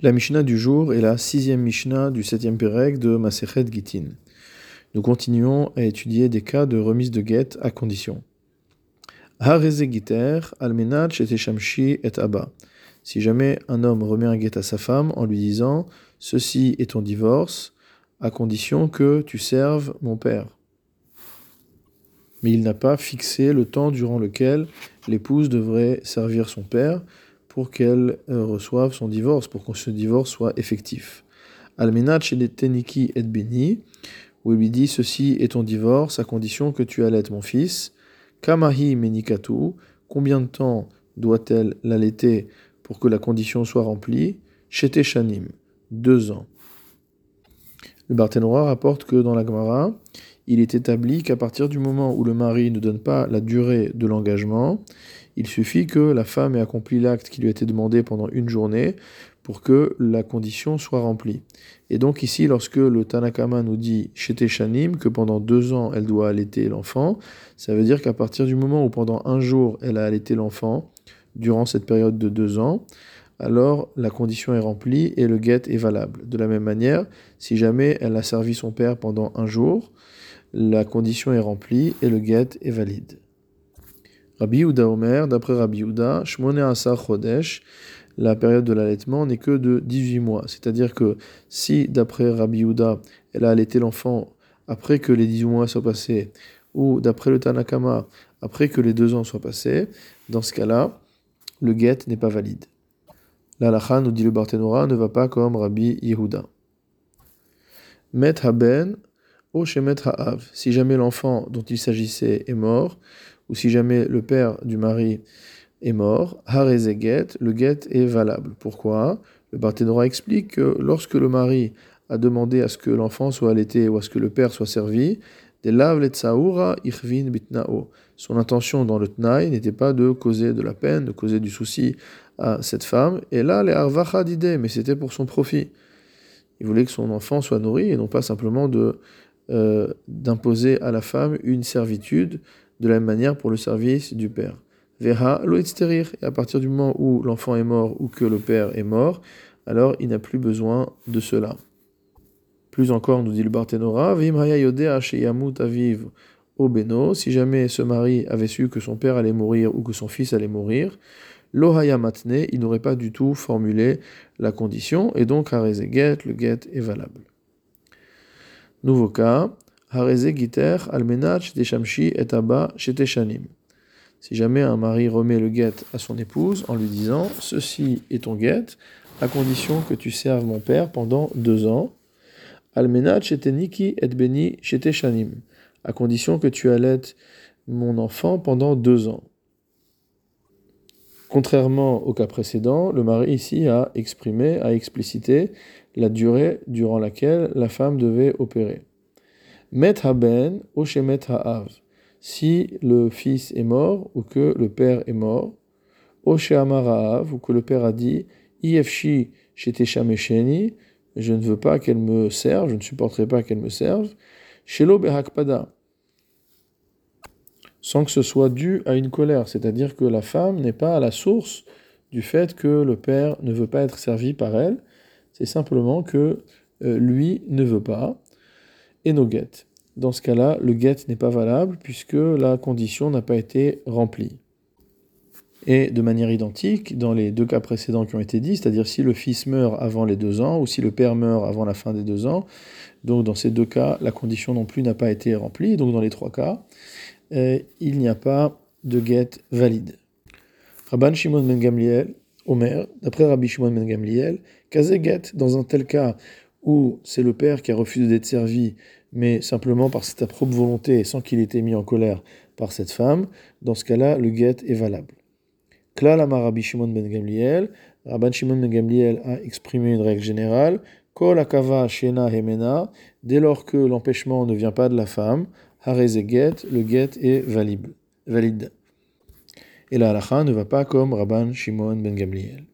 La Mishnah du jour est la sixième Mishnah du septième Pérec de Masechet Gitin. Nous continuons à étudier des cas de remise de guet à condition. Et Abba. Si jamais un homme remet un guet à sa femme en lui disant Ceci est ton divorce, à condition que tu serves mon père. Mais il n'a pas fixé le temps durant lequel l'épouse devrait servir son père, pour qu'elle euh, reçoive son divorce, pour que ce divorce soit effectif. Almenat chez Teniki et Beni, où il lui dit Ceci est ton divorce à condition que tu allaites mon fils. Kamahi Menikatu, combien de temps doit-elle l'allaiter pour que la condition soit remplie? Chete Shanim, deux ans. Le Barthénois rapporte que dans la Gemara, il est établi qu'à partir du moment où le mari ne donne pas la durée de l'engagement, il suffit que la femme ait accompli l'acte qui lui été demandé pendant une journée pour que la condition soit remplie. Et donc ici, lorsque le Tanakama nous dit chez Shanim que pendant deux ans elle doit allaiter l'enfant, ça veut dire qu'à partir du moment où pendant un jour elle a allaité l'enfant, durant cette période de deux ans, alors la condition est remplie et le guet est valable. De la même manière, si jamais elle a servi son père pendant un jour, la condition est remplie et le guet est valide. Rabbi Yehuda Omer, d'après Rabbi Yehuda, Shmone Asar Chodesh, la période de l'allaitement n'est que de 18 mois. C'est-à-dire que si, d'après Rabbi Yehuda, elle a allaité l'enfant après que les 18 mois soient passés, ou d'après le Tanakama, après que les deux ans soient passés, dans ce cas-là, le guet n'est pas valide. L'alacha, nous dit le Barthénora, ne va pas comme Rabbi Yehuda. Met haben, o shemet ha'av. Si jamais l'enfant dont il s'agissait est mort, ou si jamais le père du mari est mort, le get est valable. Pourquoi? Le Barthénora explique que lorsque le mari a demandé à ce que l'enfant soit allaité ou à ce que le père soit servi, son intention dans le tnaï n'était pas de causer de la peine, de causer du souci à cette femme. Et là, les arvacha d'idée, mais c'était pour son profit. Il voulait que son enfant soit nourri et non pas simplement de euh, d'imposer à la femme une servitude de la même manière pour le service du père. Veha lo Et à partir du moment où l'enfant est mort ou que le père est mort, alors il n'a plus besoin de cela. Plus encore, nous dit le Barthénora, Vim aviv obeno, si jamais ce mari avait su que son père allait mourir ou que son fils allait mourir, lohaya matne, il n'aurait pas du tout formulé la condition, et donc le get est valable. Nouveau cas, Si jamais un mari remet le guet à son épouse en lui disant Ceci est ton guet, à condition que tu serves mon père pendant deux ans, niki et à condition que tu allaites mon enfant pendant deux ans. Contrairement au cas précédent, le mari ici a exprimé, a explicité la durée durant laquelle la femme devait opérer. Met haben shemet ha'av. Si le fils est mort ou que le père est mort, ha'av ou que le père a dit ifshi shamesheni, je ne veux pas qu'elle me serve, je ne supporterai pas qu'elle me serve. Shelo behakpada. Sans que ce soit dû à une colère, c'est-à-dire que la femme n'est pas à la source du fait que le père ne veut pas être servi par elle, c'est simplement que euh, lui ne veut pas et nos guettes. Dans ce cas-là, le get n'est pas valable puisque la condition n'a pas été remplie. Et de manière identique, dans les deux cas précédents qui ont été dits, c'est-à-dire si le fils meurt avant les deux ans ou si le père meurt avant la fin des deux ans, donc dans ces deux cas, la condition non plus n'a pas été remplie. Donc dans les trois cas, euh, il n'y a pas de get valide. Rabban Shimon ben Gamliel, Omer, d'après Rabbi Shimon ben Gamliel, get, dans un tel cas où c'est le père qui a refusé d'être servi, mais simplement par sa propre volonté sans qu'il ait été mis en colère par cette femme, dans ce cas-là, le guet est valable. Klal Amar Rabbi Shimon ben Gamliel, Rabban Shimon ben Gamliel a exprimé une règle générale, Kol akava shena hemena, dès lors que l'empêchement ne vient pas de la femme, hareze get, le get est valide. valide. Et la halakha ne va pas comme Rabban Shimon ben Gamliel.